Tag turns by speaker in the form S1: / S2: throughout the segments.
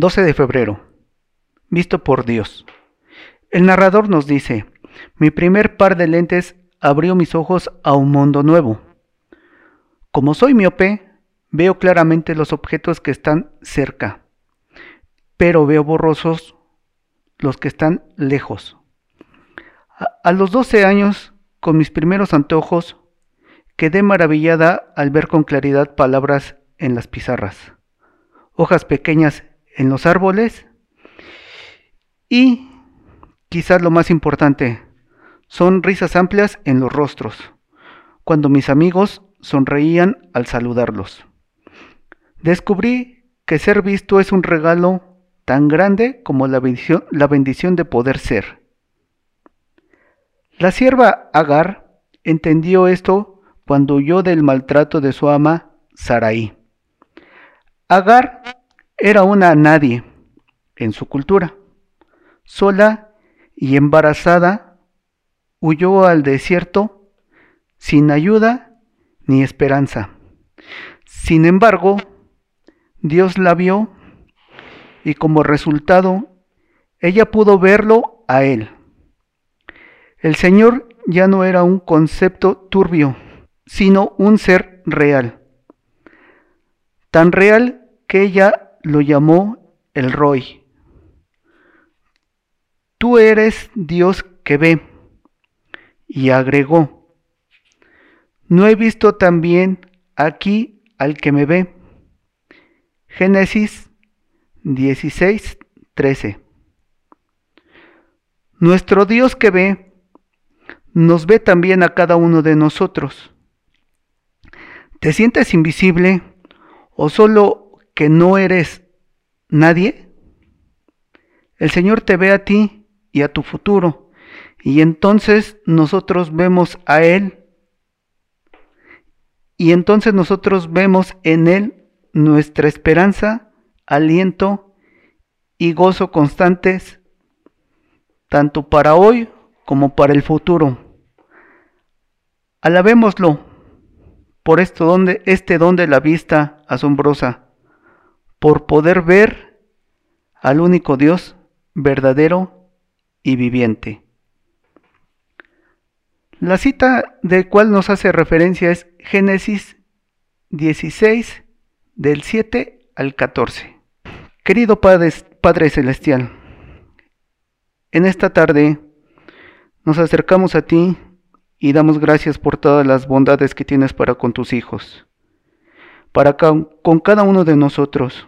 S1: 12 de febrero. Visto por Dios. El narrador nos dice, mi primer par de lentes abrió mis ojos a un mundo nuevo. Como soy miope, veo claramente los objetos que están cerca, pero veo borrosos los que están lejos. A, los 12 años, con mis primeros antojos, quedé maravillada al ver con claridad palabras en las pizarras, hojas pequeñas en los árboles y, quizás lo más importante, son risas amplias en los rostros, cuando mis amigos sonreían al saludarlos. Descubrí que ser visto es un regalo tan grande como la bendición, la bendición de poder ser. La sierva Agar entendió esto cuando huyó del maltrato de su ama Sarai. Agar era una nadie en su cultura. Sola y embarazada, huyó al desierto sin ayuda ni esperanza. Sin embargo, Dios la vio y como resultado, ella pudo verlo a él. El Señor ya no era un concepto turbio, sino un ser real. Tan real que ella lo llamó el Roy. Tú eres Dios que ve. Y agregó, no he visto también aquí al que me ve. Génesis 16, 13. Nuestro Dios que ve, nos ve también a cada uno de nosotros. ¿Te sientes invisible o solo que no eres nadie? El Señor te ve a ti y a tu futuro, y entonces nosotros vemos a Él, y entonces nosotros vemos en Él nuestra esperanza, aliento y gozo constantes, tanto para hoy como para el futuro. Alabémoslo por esto donde, este don de la vista asombrosa, por poder ver al único Dios verdadero y viviente. La cita de cual nos hace referencia es Génesis 16, del 7 al 14. Querido Padre, Padre Celestial, en esta tarde nos acercamos a ti y damos gracias por todas las bondades que tienes para con tus hijos, para con cada uno de nosotros,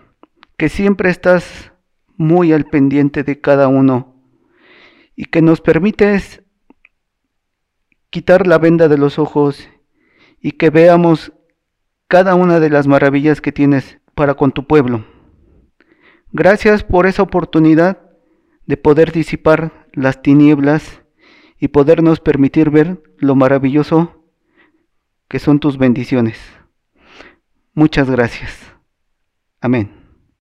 S1: que siempre estás muy al pendiente de cada uno y que nos permites quitar la venda de los ojos y que veamos cada una de las maravillas que tienes para con tu pueblo. Gracias por esa oportunidad de poder disipar las tinieblas y podernos permitir ver lo maravilloso que son tus bendiciones. Muchas gracias. Amén.